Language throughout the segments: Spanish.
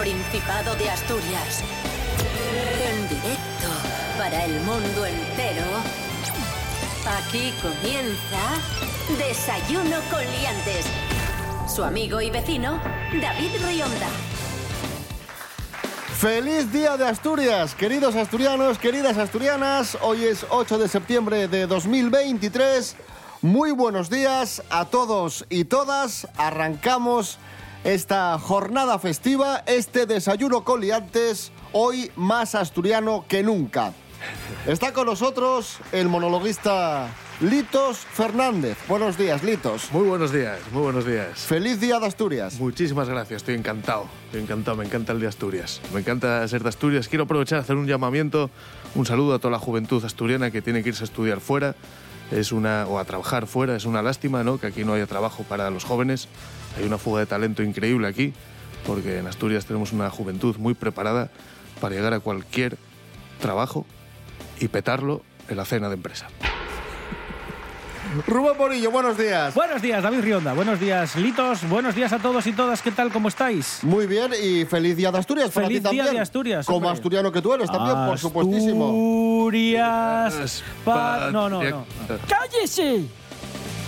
Principado de Asturias. En directo para el mundo entero. Aquí comienza Desayuno con Liantes. Su amigo y vecino, David Rionda. Feliz día de Asturias, queridos asturianos, queridas asturianas. Hoy es 8 de septiembre de 2023. Muy buenos días a todos y todas. Arrancamos esta jornada festiva, este desayuno con liantes, hoy más asturiano que nunca. Está con nosotros el monologuista Litos Fernández. Buenos días, Litos. Muy buenos días, muy buenos días. Feliz día de Asturias. Muchísimas gracias, estoy encantado. Estoy encantado, me encanta el de Asturias. Me encanta ser de Asturias. Quiero aprovechar a hacer un llamamiento, un saludo a toda la juventud asturiana que tiene que irse a estudiar fuera es una, o a trabajar fuera. Es una lástima ¿no? que aquí no haya trabajo para los jóvenes. Hay una fuga de talento increíble aquí, porque en Asturias tenemos una juventud muy preparada para llegar a cualquier trabajo y petarlo en la cena de empresa. Rubén Morillo, buenos días. Buenos días, David Rionda. Buenos días, Litos. Buenos días a todos y todas. ¿Qué tal? ¿Cómo estáis? Muy bien y feliz día de Asturias para Feliz ti también. día de Asturias, Como hombre. asturiano que tú eres también, por supuestísimo. Asturias. Pa- No, no, no. ¡Cállese!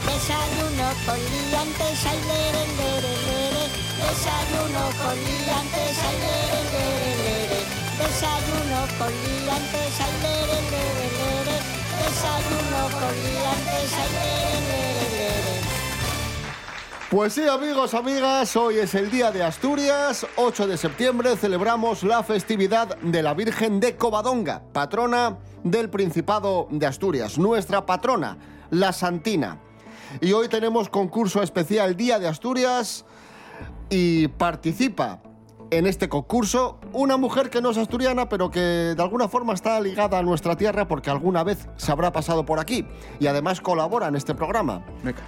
Desayuno con liantes, ay, lere, lere, lere. Desayuno con liantes, ay, lere, lere, lere. Desayuno con liantes, ay, lere, lere, lere. Desayuno con liantes, ay, lere, lere, lere. Pues sí, amigos, amigas, hoy es el día de Asturias, 8 de septiembre, celebramos la festividad de la Virgen de Covadonga, patrona del Principado de Asturias, nuestra patrona, la Santina. Y hoy tenemos concurso especial Día de Asturias y participa en este concurso una mujer que no es asturiana, pero que de alguna forma está ligada a nuestra tierra porque alguna vez se habrá pasado por aquí y además colabora en este programa. Venga,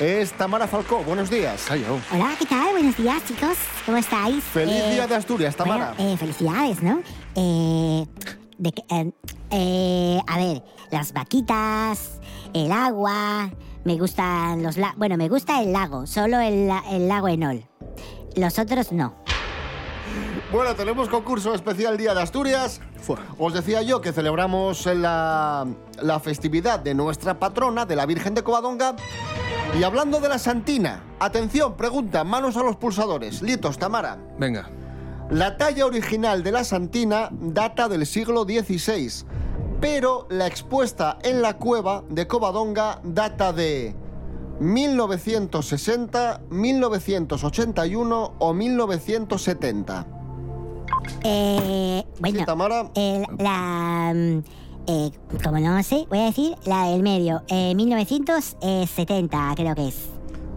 Es Tamara Falcó, buenos días. calla. oh. Hola, ¿qué tal? Buenos días, chicos. ¿Cómo estáis? Feliz Eh, día de Asturias, Tamara. Bueno, eh, felicidades, ¿no? Eh, de que- eh, eh, a ver, las vaquitas, el agua, me gustan los lagos. Bueno, me gusta el lago, solo el, la- el lago Enol. Los otros no. Bueno, tenemos concurso especial Día de Asturias. Os decía yo que celebramos la, la festividad de nuestra patrona, de la Virgen de Covadonga. Y hablando de la Santina, atención, pregunta, manos a los pulsadores. Litos, Tamara. Venga, La talla original de la Santina data del siglo XVI, pero la expuesta en la cueva de Covadonga data de 1960, 1981 o 1970. Eh, bueno, Sí, Tamara. el- la... mm, eh, como no sé, voy a decir la del medio. Eh, 1970 creo que es.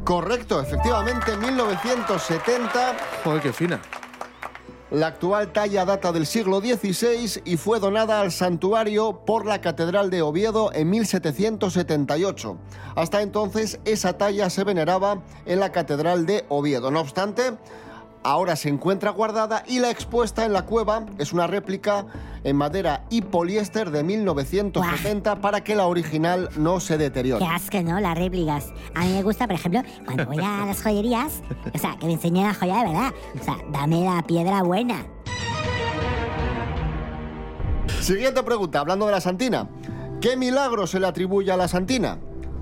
Correcto, efectivamente, 1970. joder, qué fina. La actual talla data del siglo XVI y fue donada al santuario por la Catedral de Oviedo en 1778. Hasta entonces esa talla se veneraba en la Catedral de Oviedo. No obstante, ahora se encuentra guardada y la expuesta en la cueva es una réplica en madera y poliéster de 1970 para que la original no se deteriore. Qué asco, ¿no? Las réplicas. A mí me gusta, por ejemplo, cuando voy a las joyerías, o sea, que me enseñen la joya de verdad. O sea, dame la piedra buena. Siguiente pregunta, hablando de la Santina. ¿Qué milagro se le atribuye a la Santina?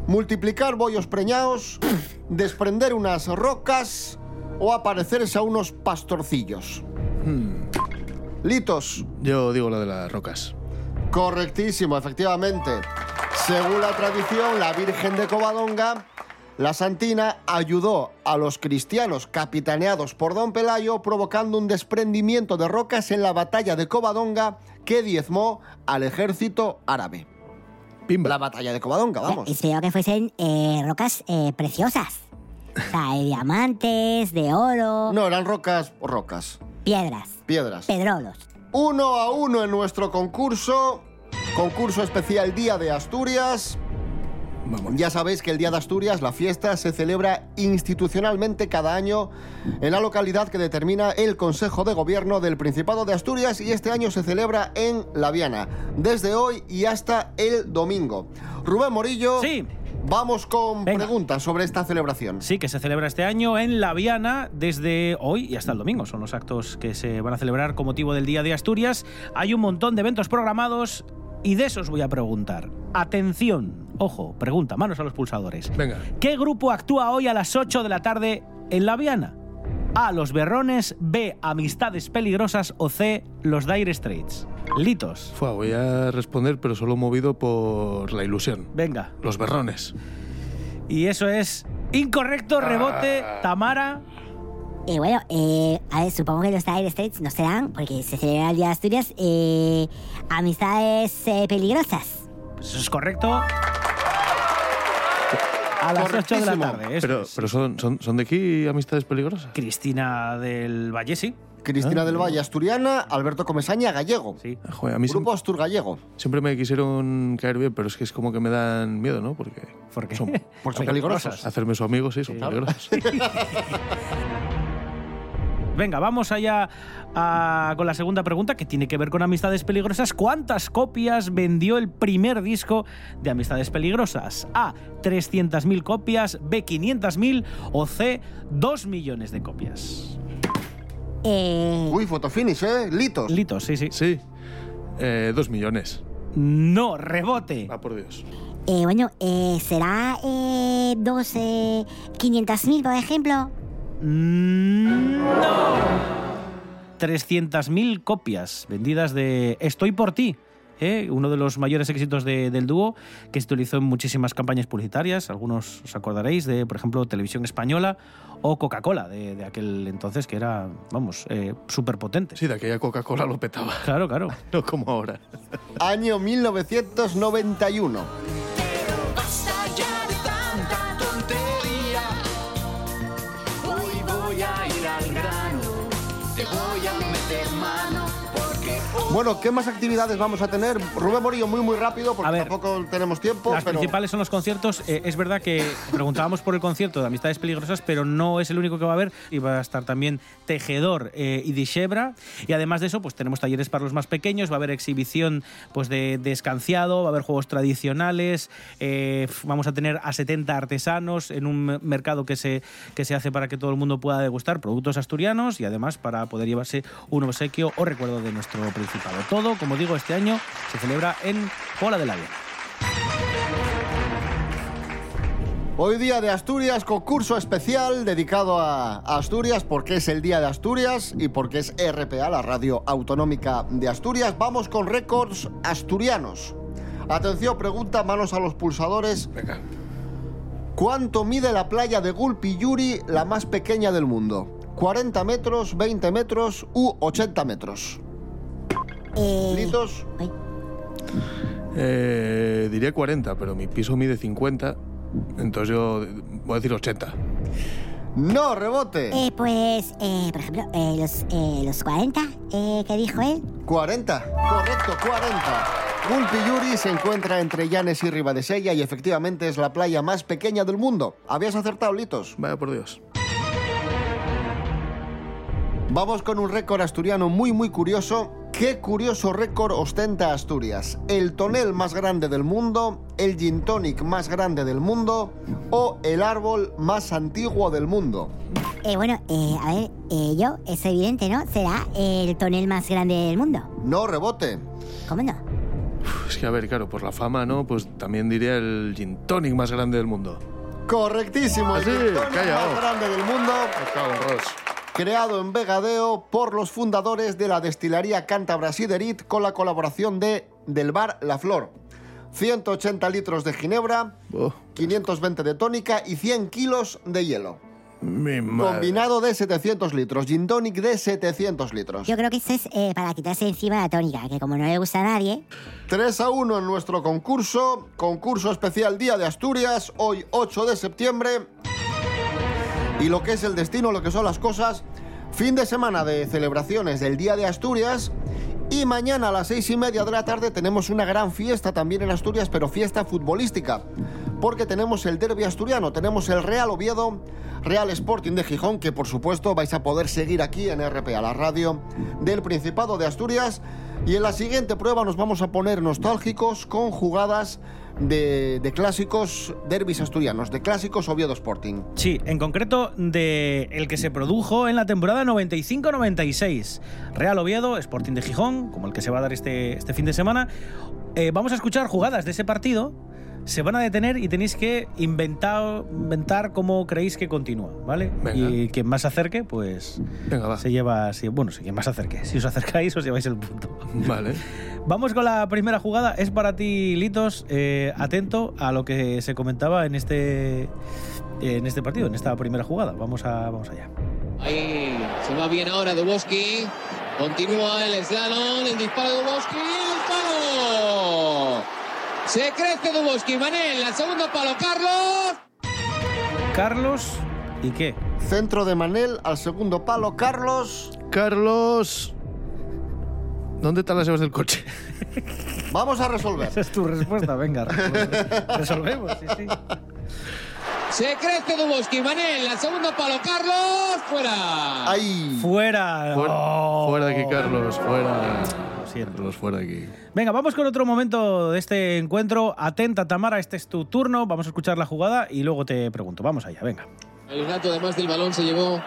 ¿Multiplicar bollos preñados? ¿Desprender unas rocas? ¿O aparecerse a unos pastorcillos? Litos. Yo digo la de las rocas. Correctísimo, efectivamente. Según la tradición, la Virgen de Covadonga, la Santina ayudó a los cristianos capitaneados por Don Pelayo, provocando un desprendimiento de rocas en la batalla de Covadonga que diezmó al ejército árabe. Pimba. La batalla de Covadonga, vamos. Espero que fuesen eh, rocas eh, preciosas. O sea, de diamantes, de oro, No, eran rocas, rocas, piedras, piedras. pedrolos. Uno a uno en nuestro concurso. Concurso especial Día de Asturias. Vamos. Ya sabéis que el Día de Asturias, la fiesta, se celebra institucionalmente cada año en la localidad que determina el Consejo de Gobierno del Principado de Asturias y este año se celebra en La Viana, desde hoy y hasta el domingo. Rubén Morillo, Sí. Vamos con Venga. preguntas sobre esta celebración. Sí, que se celebra este año en La Viana desde hoy y hasta el domingo. Son los actos que se van a celebrar con motivo del Día de Asturias. Hay un montón de eventos programados y de esos voy a preguntar. Atención, ojo, pregunta, manos a los pulsadores. Venga. ¿Qué grupo actúa hoy a las 8 de la tarde en La Viana? A. Los Berrones, B. Amistades Peligrosas o C. Los Dire Straits. Litos. Fua, voy a responder, pero solo movido por la ilusión. Venga. Los berrones. Y eso es incorrecto, rebote, Tamara. Eh, bueno, eh, a ver, supongo que los Dire Straits no serán, porque se celebra el Día de Asturias, eh, amistades eh, peligrosas. Pues eso es correcto. A las 8 de la tarde. eso Pero, es. pero son, son, son de aquí amistades peligrosas. Cristina del Valle, sí. Cristina del Valle, asturiana, Alberto Comesaña, gallego. Sí. Joder, a mí Grupo siempre, Astur Gallego. siempre me quisieron caer bien, pero es que es como que me dan miedo, ¿no? Porque ¿Por qué? son- Por son peligrosos. hacerme su amigo, sí, son peligrosos. Venga, vamos allá a- con la segunda pregunta que tiene que ver con Amistades Peligrosas. ¿Cuántas copias vendió el primer disco de Amistades Peligrosas? A. 300.000 copias, B. 500.000 o C. 2 millones de copias. Eh, Uy, fotofinish, ¿eh? Litos. Litos, sí, sí. Sí, eh, dos millones. No, rebote. Va por Dios. eh, bueno, eh, ¿será eh, dos, eh, 500.000, por ejemplo? No. 300.000 copias vendidas de Estoy por ti. ¿eh? Uno de los mayores éxitos de- del dúo que se utilizó en muchísimas campañas publicitarias. Algunos os acordaréis de, por ejemplo, Televisión Española o Coca-Cola de, de aquel entonces, que era, vamos, eh, súper potente. Sí, de aquella Coca-Cola lo petaba. Claro, claro. No como ahora. Año 1991. Bueno, ¿qué más actividades vamos a tener? Rubén Morillo, muy, muy rápido, porque ver, tampoco tenemos tiempo. Las pero... principales son los conciertos. Eh, es verdad que preguntábamos por el concierto de Amistades Peligrosas, pero no es el único que va a haber. Y va a estar también Tejedor eh, y Dishebra. Y además de eso, pues tenemos talleres para los más pequeños, va a haber exhibición pues, de, de escanciado, va a haber juegos tradicionales, eh, vamos a tener a 70 artesanos en un me- mercado que se, que se hace para que todo el mundo pueda degustar productos asturianos y además para poder llevarse un obsequio o recuerdo de nuestro principado. Todo, como digo, este año se celebra en Pola de la Viana. Hoy día de Asturias, concurso especial dedicado a a Asturias porque es el día de Asturias y porque es RPA, la radio autonómica de Asturias. Vamos con récords asturianos. Atención, pregunta, manos a los pulsadores. Venga. ¿Cuánto mide la playa de Gulpiyuri, la más pequeña del mundo? ¿40 metros, 20 metros u 80 metros? Eh, ¿Litos? Eh, diría 40, pero mi piso mide 50. Entonces yo voy a decir 80. No, rebote. eh, pues, eh, por ejemplo, eh, los, eh, los 40 eh, que dijo él. 40, correcto, 40. Gulpiyuri se encuentra entre Llanes y Ribadesella y efectivamente es la playa más pequeña del mundo. ¿Habías acertado, Litos? Vaya por Dios. Vamos con un récord asturiano muy muy curioso. ¿Qué curioso récord ostenta Asturias? ¿El tonel más grande del mundo? ¿El gin tonic más grande del mundo? ¿O el árbol más antiguo del mundo? Eh, bueno, eh, a ver, eh, yo, es evidente, ¿no? Será el tonel más grande del mundo. No, rebote. ¿Cómo no? Uf, Es que, a ver, claro, por la fama, ¿no? Pues también diría el gin tonic más grande del mundo. Correctísimo, el Ah, sí, gin tonic calla, más oh. grande del mundo. Me cago en Ross. Creado en Vegadeo por los fundadores de la destilería Cántabra Siderit con la colaboración de del bar La Flor. 180 litros de ginebra, Oh, 520 de tónica y 100 kilos de hielo. mi madre. Combinado de 700 litros, gin tonic de 700 litros. Yo creo que esto es eh, para quitarse encima la tónica, que como no le gusta a nadie, 3 a 1 en nuestro concurso, concurso especial Día de Asturias, hoy 8 de septiembre. Y lo que es el destino, lo que son las cosas, fin de semana de celebraciones del Día de Asturias. Y mañana a las seis y media de la tarde tenemos una gran fiesta también en Asturias, pero fiesta futbolística. Porque tenemos el derby asturiano, tenemos el Real Oviedo Real Sporting de Gijón, que por supuesto vais a poder seguir aquí en RPA, la radio del Principado de Asturias. Y en la siguiente prueba nos vamos a poner nostálgicos con jugadas de, de clásicos derbis asturianos, de clásicos Oviedo Sporting. Sí, en concreto de el que se produjo en la temporada 95-96. Real Oviedo, Sporting de Gijón, como el que se va a dar este, este fin de semana. Eh, vamos a escuchar jugadas de ese partido. Se van a detener y tenéis que inventar, inventar cómo creéis que continúa, ¿vale? Venga. Y quien más se acerque, pues Venga, va. se lleva. sí, bueno, si quien más se acerque. Si os acercáis, os lleváis el punto. Vale. Vamos con la primera jugada. Es para ti, Litos. eh, atento a lo que se comentaba en este, en este partido, en esta primera jugada. Vamos, a, vamos allá. Ahí se va bien ahora Duboski. Continúa el slalom, el disparo de Duboski. Se crece Duboski. Manel, al segundo palo, Carlos. Carlos, ¿y qué? Centro de Manel al segundo palo, Carlos. Carlos. ¿Dónde están las llaves del coche? Vamos a resolver. Esa es tu respuesta, venga. resol- Resolvemos, sí, sí. Se crece Duboski. Manel, al segundo palo, Carlos. Fuera. Ahí. Fuera. Fuera, Oh. fuera de aquí, Carlos. Fuera. Lo siento. Carlos, fuera de aquí. Venga, vamos con otro momento de este encuentro. Atenta, Tamara, este es tu turno. Vamos a escuchar la jugada y luego te pregunto. Vamos allá, venga. El gato, además del balón, se llevó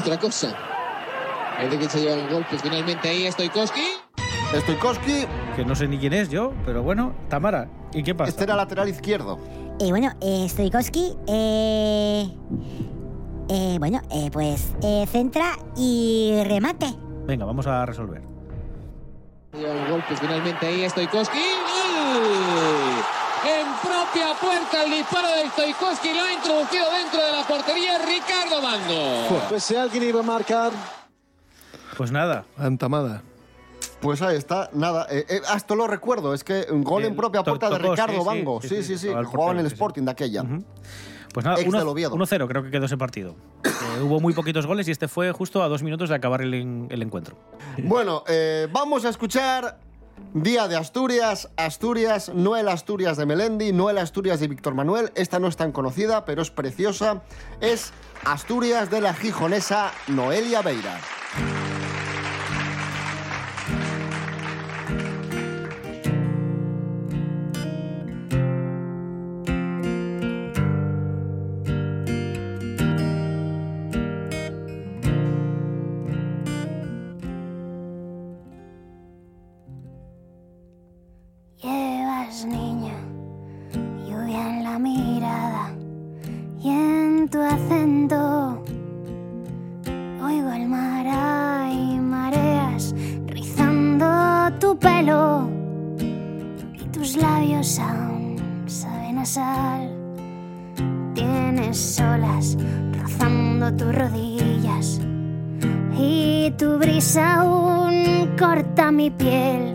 otra cosa. Parece que se lleva el golpe finalmente ahí. Stoikowski. Stoikowski, Que no sé ni quién es yo, pero bueno. Tamara, ¿y qué pasa? este era lateral izquierdo. Eh, bueno, eh, Stoikowski, eh, eh, bueno, eh, pues eh, centra y remate. Venga, vamos a resolver. El golpe finalmente ahí. Stoikowski. ¡Gol! En propia puerta el disparo de Stoikowski lo ha introducido dentro de la portería Ricardo Mando. Pues si alguien iba a marcar, Pues nada, Antamada. Pues ahí está, nada. eh, eh, hasta lo recuerdo, es que un gol Bien, en propia to- puerta de Ricardo sí, sí, Bango. sí, Sí, sí, sí, sí. el jugaba en el. Sporting de aquella. Ujú. Pues nada, Ex uno- del Oviedo. 1-0 creo que quedó ese partido. Hubo muy poquitos goles y este fue justo a dos minutos de acabar el encuentro. Bueno, eh, vamos a escuchar Día de Asturias, Asturias, no el Asturias de Melendi, no el Asturias de Víctor Manuel. Esta no es tan conocida, pero es preciosa. Es Asturias de la gijonesa Noelia Beira. Aún saben a sal. Tienes olas rozando tus rodillas y tu brisa aún corta mi piel.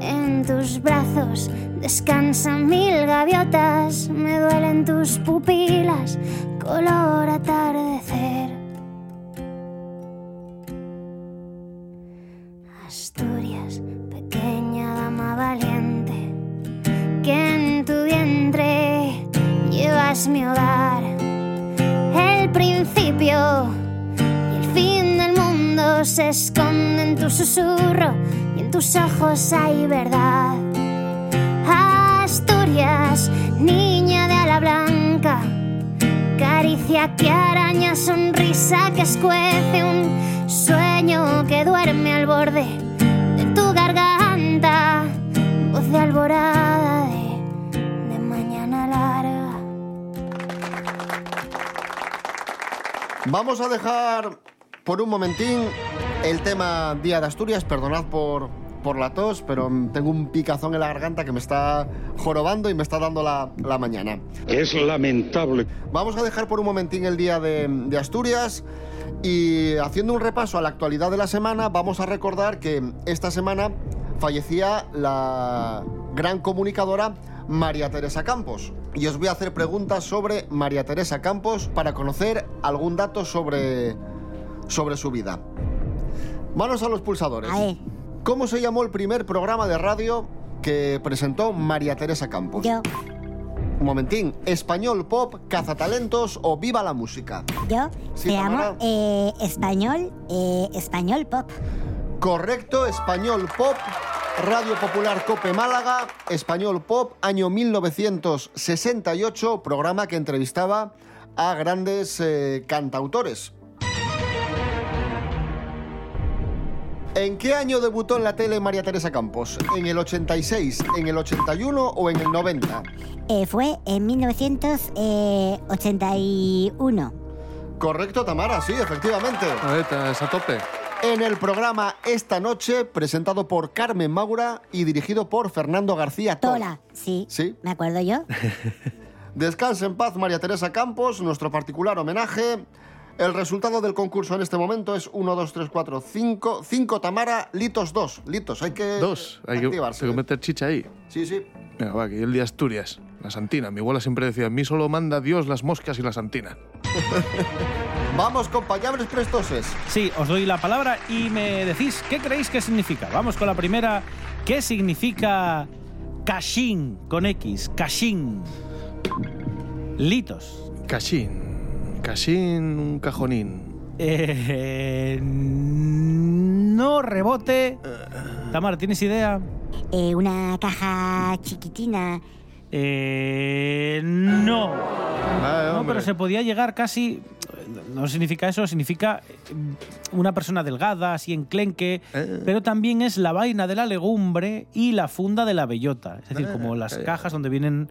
En tus brazos descansan mil gaviotas, me duelen tus pupilas, color atardecer. Llevas mi hogar, el principio y el fin del mundo se esconde en tu susurro y en tus ojos hay verdad. Asturias, niña de ala blanca, caricia que araña, sonrisa que escuece, un sueño que duerme al borde Vamos a dejar por un momentín el tema Día de Asturias. Perdonad por, por la tos, pero tengo un picazón en la garganta que me está jorobando y me está dando la, la mañana. es lamentable. Vamos a dejar por un momentín el Día de, de Asturias y haciendo un repaso a la actualidad de la semana, vamos a recordar que esta semana fallecía la gran comunicadora María Teresa Campos. Y os voy a hacer preguntas sobre María Teresa Campos para conocer algún dato sobre, sobre su vida. Manos a los pulsadores. A ver, ¿Cómo se llamó el primer programa de radio que presentó María Teresa Campos? yo, Un momentín. Español pop, cazatalentos o viva la música. Yo Sí, te amo eh, español, eh, español pop. Correcto, español pop. Radio Popular Cope Málaga, Español Pop, año 1968, programa que entrevistaba a grandes eh, cantautores. ¿En qué año debutó en la tele María Teresa Campos? ¿En el 86, en el 81 o en el 90? Eh, fue en 1981. Correcto, Tamara, sí, efectivamente. Es a tope. En el programa Esta Noche, presentado por Carmen Maura y dirigido por Fernando García Tola. Tola, sí. Sí. ¿Me acuerdo yo? Descanse en paz María Teresa Campos, nuestro particular homenaje. El resultado del concurso en este momento es 1, 2, 3, 4, 5. 5 Tamara, Litos 2. Litos, hay que Dos. Hay que, activarse. hay que meter chicha ahí. Sí, sí. Venga, va, que el de Asturias. La Santina. Mi abuela siempre decía, a mí solo manda Dios las moscas y la Santina. Vamos, compañeros prestoses. Sí, os doy la palabra y me decís qué creéis que significa. Vamos con la primera. ¿Qué significa Cashin con X? Cashin. Litos. Cachín. Cachín, un cajonín. Eh, no rebote. Tamara, ¿tienes idea? Eh, una caja chiquitina. Eh, no. Vale, No, pero se podía llegar casi. No significa eso, significa eh, una persona delgada, así enclenque, Eh. pero también es la vaina de la legumbre y la funda de la bellota. Es decir, Eh, como las calla. cajas donde vienen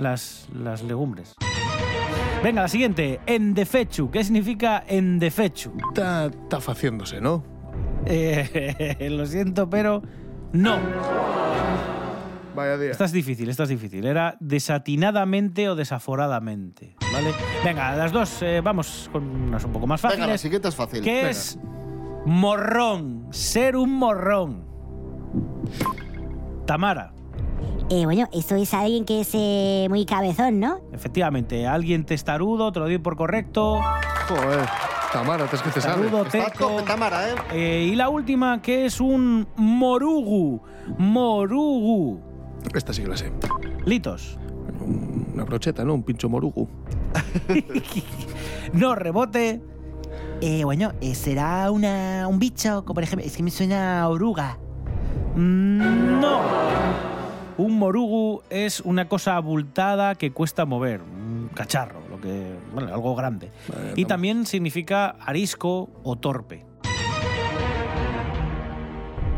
las, las legumbres. Venga, la siguiente. Endefechu. ¿Qué significa endefechu? Está, está faciéndose, ¿no? Eh, lo siento, pero no. Vaya día. Esta es difícil, esta es difícil. Era desatinadamente o desaforadamente. ¿Vale? Venga, las dos, eh, vamos con unas un poco más Venga, la fáciles. siguiente es fácil. ¿Qué Venga. es morrón? Ser un morrón. Tamara, Eh, bueno, eso es alguien que es eh, muy cabezón, ¿no? efectivamente, alguien testarudo, te lo doy por correcto. Joder. Tamara, te es que te sale. Teco. Tamara, ¿eh? Eh, y la última, que es un morugu. Morugu. Esta sí que la sé. Litos. Una brocheta, ¿no? Un pincho morugu. No rebote. Eh, bueno, eh, será una, un bicho, como por ejemplo, es que me suena a oruga. Mm, No. Un morugu es una cosa abultada que cuesta mover, un cacharro, lo que, bueno, algo grande. y también significa arisco o torpe.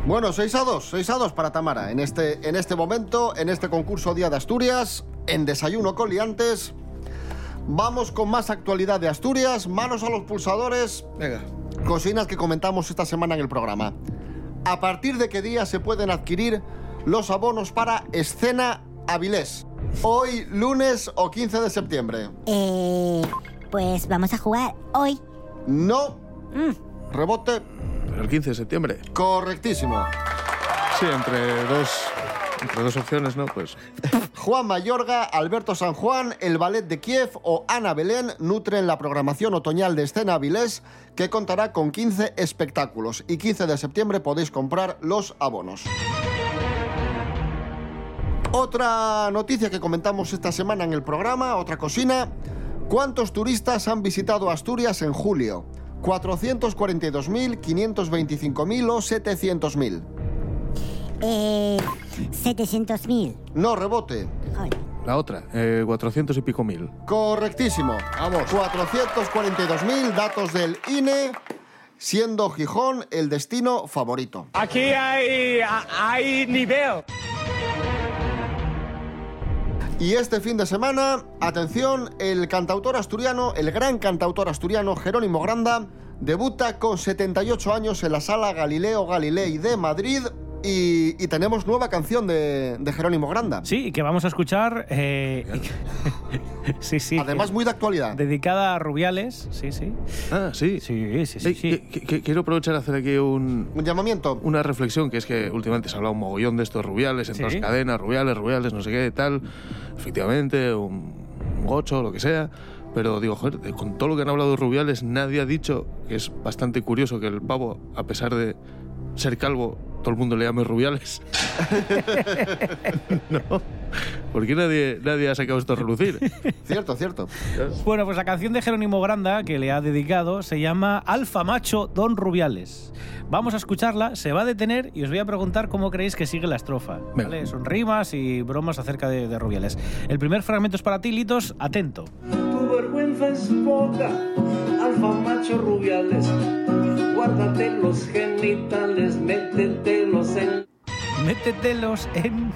Bueno, 6 a 2, 6 a 2 para Tamara. En este, en este momento, en este concurso Día de Asturias, en Desayuno con Liantes. Vamos con más actualidad de Asturias. Manos a los pulsadores. Venga. Cocinas que comentamos esta semana en el programa. ¿A partir de qué día se pueden adquirir los abonos para Escena Avilés? Hoy, lunes o 15 de septiembre. Eh, pues vamos a jugar hoy. No. Rebote. Pero el 15 de septiembre. Correctísimo. Sí, entre dos, entre dos opciones, ¿no? Pues Juan Mayorga, Alberto San Juan, el Ballet de Kiev o Ana Belén nutren la programación otoñal de Escena Avilés, que contará con 15 espectáculos. Y 15 de septiembre podéis comprar los abonos. Otra noticia que comentamos esta semana en el programa, otra cocina. ¿Cuántos turistas han visitado Asturias en julio? ¿442.000, 525.000 o 700.000? Eh, 700.000. No rebote. La otra, eh, 400 y pico mil. Correctísimo. Vamos. 442.000 datos del INE, siendo Gijón el destino favorito. Aquí hay, hay nivel. Y este fin de semana, atención, el cantautor asturiano, el gran cantautor asturiano Jerónimo Granda, debuta con 78 años en la sala Galileo Galilei de Madrid y, y tenemos nueva canción de, de Jerónimo Granda. Sí, y que vamos a escuchar. eh, sí, sí. Además, muy de actualidad. Dedicada a Rubiales, sí, sí. Ah, sí. Sí, sí, sí. Ey, sí. que- que- que- quiero aprovechar a hacer aquí un, Un llamamiento. una reflexión, que es que últimamente se ha hablado un mogollón de estos rubiales, en Sí. todas las cadenas, rubiales, rubiales, no sé qué, tal. Efectivamente, un, un gocho, lo que sea. Pero digo, joder, de- con todo lo que han hablado de rubiales, nadie ha dicho, que es bastante curioso, que el pavo, a pesar de ser calvo, todo el mundo le llame Rubiales. no. ¿Por qué nadie, nadie ha sacado esto a relucir? Cierto, cierto. Bueno, pues la canción de Jerónimo Granda que le ha dedicado se llama Alfa Macho Don Rubiales. Vamos a escucharla, se va a detener y os voy a preguntar cómo creéis que sigue la estrofa. ¿vale? Son rimas y bromas acerca de, de Rubiales. El primer fragmento es para ti, Litos, atento. Tu vergüenza es poca, alfa macho rubiales. Guárdate los genitales, métetelos en. Métetelos en...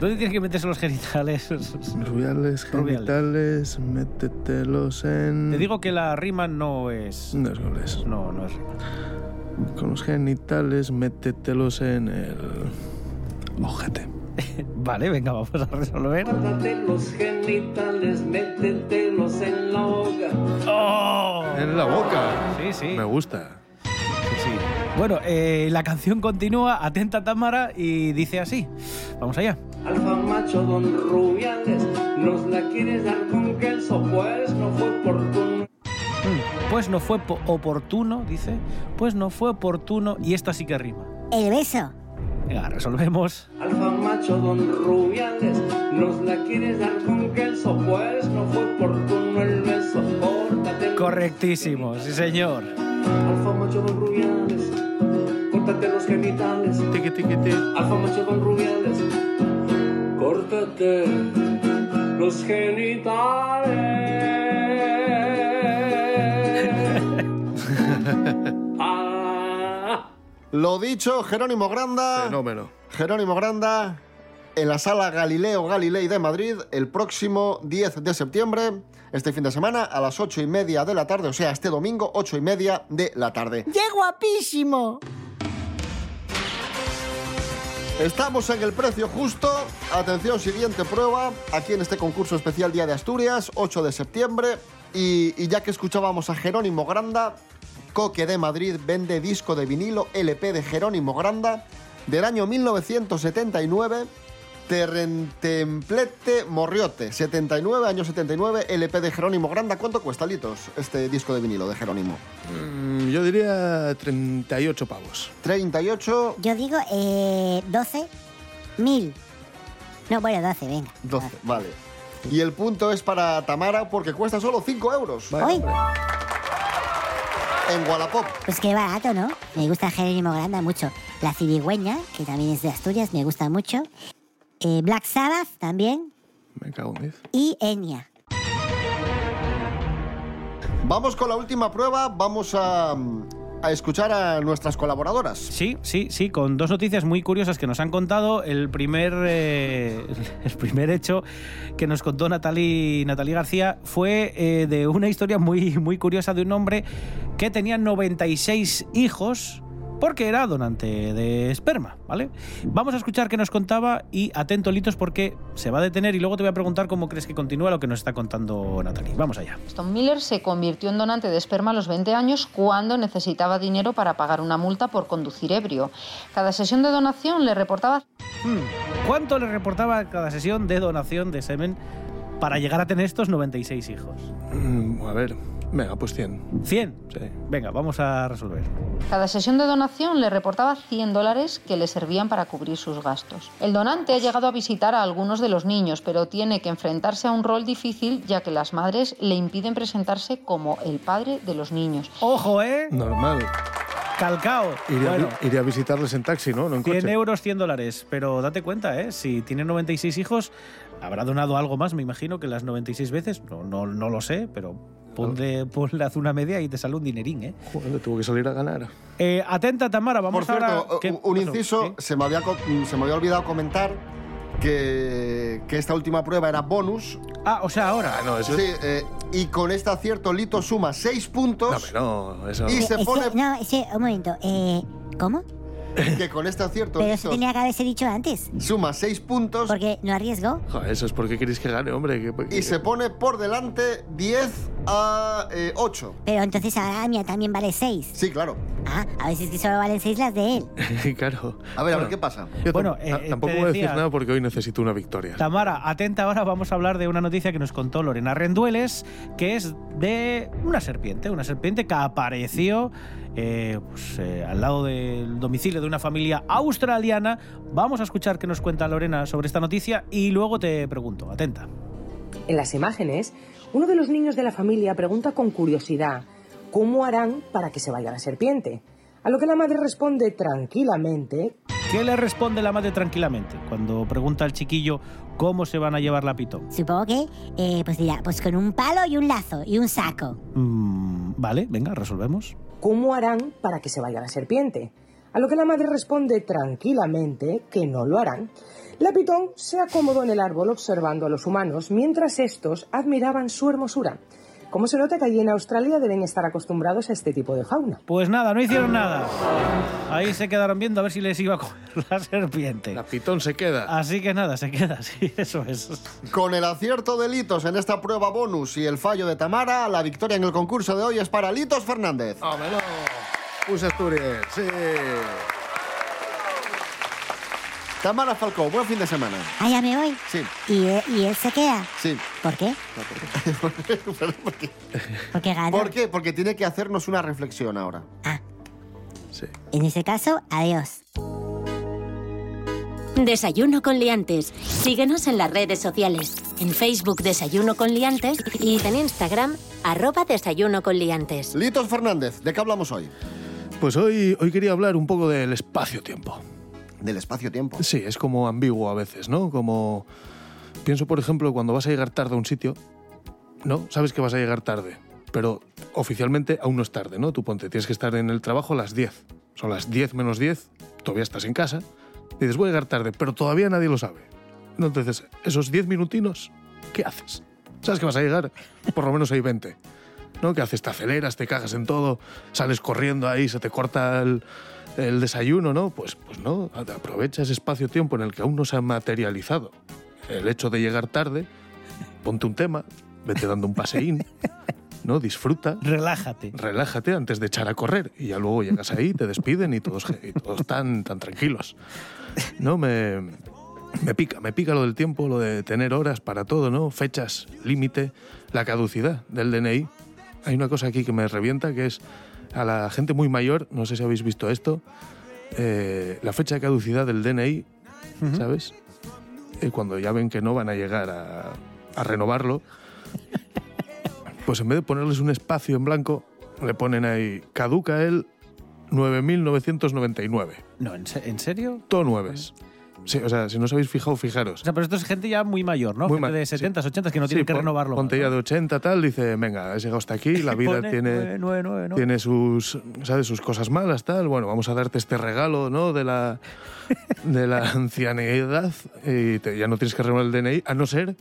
¿Dónde tienes que meterse los genitales? Rubiales, genitales, métetelos en... Te digo que la rima no es... No es goles. No, no es rima. Con los genitales, métetelos en el... Ojete. Vale, venga, vamos a resolver. Guárdate los genitales, métetelos en la hoga. ¡Oh! En la boca. Sí, sí. Me gusta. Sí, sí. Bueno, eh, la canción continúa, atenta Tamara, y dice así. Vamos allá. Alfa macho don rubiales, nos la quieres dar con queso, pues no fue oportuno. Mm, Pues no fue po- oportuno, dice. Pues no fue oportuno, y esta sí que rima. El beso. Venga, resolvemos. Alfa macho don rubiales, nos la quieres dar con queso, pues no fue oportuno el beso. Correctísimo, sí señor. Alfa macho don rubiales, córtate los genitales. Tiqui, tiqui, tiqui. Alfa macho don rubiales, córtate los genitales. ah. Lo dicho, Jerónimo Granda. Fenómeno. Jerónimo Granda en la sala Galileo Galilei de Madrid el próximo 10 de septiembre, este fin de semana, a las 8 y media de la tarde, o sea, este domingo, 8 y media de la tarde. ¡Qué guapísimo! Estamos en el precio justo. Atención, siguiente prueba, aquí en este concurso especial Día de Asturias, 8 de septiembre. Y, y ya que escuchábamos a Jerónimo Granda, Coque de Madrid vende disco de vinilo LP de Jerónimo Granda del año 1979. Terrentemplete Morriote, 79, año 79, LP de Jerónimo Granda. ¿Cuánto cuesta, Litos, este disco de vinilo de Jerónimo? Mm, yo diría 38 pavos. 38, Yo digo eh, 12 mil. No, bueno, 12, venga. 12, vale. Y el punto es para Tamara porque cuesta solo 5 euros. Uy, En Wallapop. pues qué barato, ¿no? Me gusta Jerónimo Granda mucho. La Cirigüeña, que también es de Asturias, me gusta mucho. Eh, Black Sabbath también. Me cago en 10. Y Enya. Vamos con la última prueba. Vamos a, a escuchar a nuestras colaboradoras. Sí, sí, sí, con dos noticias muy curiosas que nos han contado. El primer, eh, el primer hecho que nos contó Natalie, Natalie García fue eh, de una historia muy, muy curiosa de un hombre que tenía 96 hijos porque era donante de esperma, ¿vale? Vamos a escuchar qué nos contaba y atento, Litos, porque se va a detener y luego te voy a preguntar cómo crees que continúa lo que nos está contando Natalie. Vamos allá. Tom Miller se convirtió en donante de esperma a los 20 años cuando necesitaba dinero para pagar una multa por conducir ebrio. Cada sesión de donación le reportaba Hmm, ¿Cuánto le reportaba cada sesión de donación de semen para llegar a tener estos 96 hijos? Mm, a ver, venga, pues 100. ¿100? Sí. Venga, vamos a resolver. Cada sesión de donación le reportaba 100 dólares que le servían para cubrir sus gastos. El donante ha llegado a visitar a algunos de los niños, pero tiene que enfrentarse a un rol difícil ya que las madres le impiden presentarse como el padre de los niños. ¡Ojo, eh! Normal. Calcao. Iré, Bueno, a, vi- iré a visitarles en taxi, ¿no? No en 100 coche. euros, 100 dólares. Pero date cuenta, ¿eh? Si tiene 96 hijos, habrá donado algo más, me imagino, que las 96 veces. No, no, no lo sé, pero ponle, ponle haz una media y te sale un dinerín, ¿eh? Joder, tuvo que salir a ganar. Eh, atenta, Tamara, vamos Por ahora... cierto, ¿Qué un- inciso, se, me había, se me había olvidado comentar que, que esta última prueba era bonus. Ah, o sea, ahora. Ah, no, eso Sí, es... eh, y con este acierto Lito suma 6 No, puntos. pero no, eso... Y se Ese- pone no, ese, un momento. Eh, ¿Cómo? que con este acierto Pero eso tenía que haberse dicho antes. suma 6 puntos Porque no arriesgó. Joder, eso es porque queréis que gane, hombre. que- y se pone por delante 10 a eh, 8. Pero entonces ahora mía también vale 6. Sí, claro. Ah, a veces que solo valen seis las de él. claro. A ver, a ver, ¿qué pasa? yo Bueno, tam- eh, te tampoco voy a decir decía- nada porque hoy necesito una victoria. Tamara, atenta ahora, vamos a hablar de una noticia que nos contó Lorena Rendueles, que es de una serpiente, una serpiente que apareció eh, pues, eh, al lado del domicilio de una familia australiana. Vamos a escuchar qué nos cuenta Lorena sobre esta noticia y luego te pregunto, atenta. En las imágenes, uno de los niños de la familia pregunta con curiosidad cómo harán para que se vaya la serpiente. A lo que la madre responde tranquilamente ¿Qué le responde la madre tranquilamente cuando pregunta al chiquillo cómo se van a llevar la pitón? Supongo que, eh, pues dirá, pues con un palo y un lazo y un saco. Mm, vale, venga, resolvemos. cómo harán para que se vaya la serpiente. A lo que la madre responde tranquilamente que no lo harán. La pitón se acomodó en el árbol observando a los humanos mientras estos admiraban su hermosura. Como se nota que allí en Australia deben estar acostumbrados a este tipo de fauna. Pues nada, no hicieron nada. Ahí se quedaron viendo a ver si les iba a comer la serpiente. La pitón se queda. Así que nada, se queda, sí, eso es. Con el acierto de Litos en esta prueba bonus y el fallo de Tamara, la victoria en el concurso de hoy es para Litos Fernández. ¡Vámonos! Puse Asturias, sí. Tamara Falcó, buen fin de semana. Ah, ya me voy. Sí, ¿Y, él- y él se queda? sí. ¿Por qué? ¿Por qué? Porque gana. ¿Por qué? Porque tiene que hacernos una reflexión ahora. Sí. En ese caso, adiós. Desayuno con liantes. Síguenos en las redes sociales. En Facebook Desayuno con liantes y en Instagram arroba Desayuno con liantes. Litos Fernández, ¿de qué hablamos hoy? Pues hoy, hoy quería hablar un poco del espacio-tiempo. Del espacio-tiempo. Sí, es como ambiguo a veces, ¿no? Como pienso, por ejemplo, cuando vas a llegar tarde a un sitio, ¿no? Sabes que vas a llegar tarde, pero oficialmente aún no es tarde, ¿no? Tú ponte, tienes que estar en el trabajo a las 10. Son las 10 menos 10, todavía estás en casa. Dices, voy a llegar tarde, pero todavía nadie lo sabe. Entonces, esos 10 minutinos, ¿qué haces? ¿Sabes que vas a llegar? Por lo menos hay 20. ¿No? ¿Qué haces? Te aceleras, te cagas en todo, sales corriendo ahí, se te corta el, el desayuno, ¿no? Pues, pues no, aprovecha ese espacio-tiempo en el que aún no se ha materializado el hecho de llegar tarde, ponte un tema, vete dando un paseín, ¿no? Disfruta. Relájate. Relájate antes de echar a correr y ya luego llegas ahí, te despiden y todos, y todos tan, tan tranquilos. No, me, me pica, me pica lo del tiempo, lo de tener horas para todo, ¿no? Fechas, límite, la caducidad del DNI. Hay una cosa aquí que me revienta que es a la gente muy mayor, no sé si habéis visto esto, eh, la fecha de caducidad del DNI, ¿sabes? Eh, cuando ya ven que no van a llegar a, a renovarlo, pues en vez de ponerles un espacio en blanco, le ponen ahí, caduca el 9.999. No, ¿en, se- en serio? Todo nueves. Sí, o sea, si no os habéis fijado, fijaros. O sea, pero esto es gente ya muy mayor, ¿no? Muy gente de sí. 70, 80 que no Sí, tienen que renovarlo. Ponte ya de 80, tal, dice, venga, has llegado hasta aquí, la vida Pone tiene, 999, ¿no? tiene sus, ¿sabes? sus cosas malas, tal. Bueno, vamos a darte este regalo, ¿no? De la, de la ancianidad y te- ya no tienes que renovar el DNI, a no ser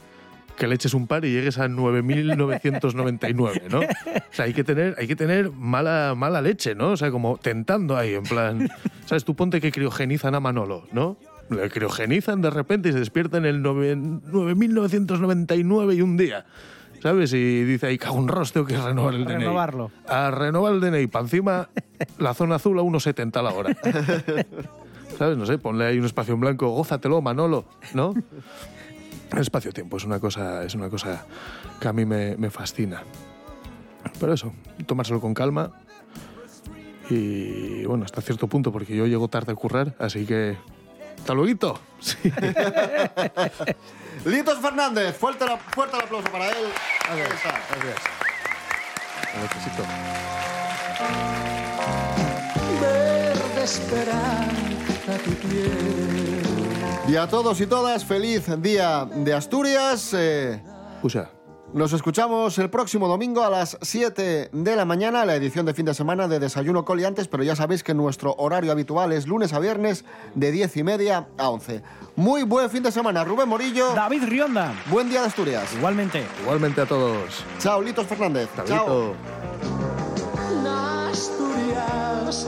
que le eches un par y llegues a 9.999, ¿no? O sea, hay que tener, hay que tener mala, mala leche, ¿no? O sea, como tentando ahí, en plan, ¿sabes? Tú ponte que criogenizan a Manolo, ¿no? Le criogenizan de repente y se despierta en el nove- 9.999 y un día. ¿Sabes? Y dice ahí, cago un rostro que renovar el DNI. Renovarlo. A renovar el DNI. Para encima, la zona azul a 1,70 a la hora. ¿Sabes? No sé, ponle ahí un espacio en blanco, gózatelo, Manolo, ¿no? El espacio-tiempo es una cosa, es una cosa que a mí me, me fascina. Pero eso, tomárselo con calma. Y bueno, hasta cierto punto, porque yo llego tarde a currar, así que. ¡Hasta luego! Sí. Litos Fernández, fuerte, la- fuerte el aplauso para él. Ahí está. Verde esperanza tu piel. Y a todos y todas, feliz día de Asturias. Eh, Usa. Nos escuchamos el próximo domingo a las 7 de la mañana, la edición de fin de semana de Desayuno Coliantes, pero ya sabéis que nuestro horario habitual es lunes a viernes de 10 y media a 11. Muy buen fin de semana, Rubén Morillo. David Rionda. Buen día de Asturias. Igualmente. Igualmente a todos. Chao, Litos Fernández. Chao. Asturias,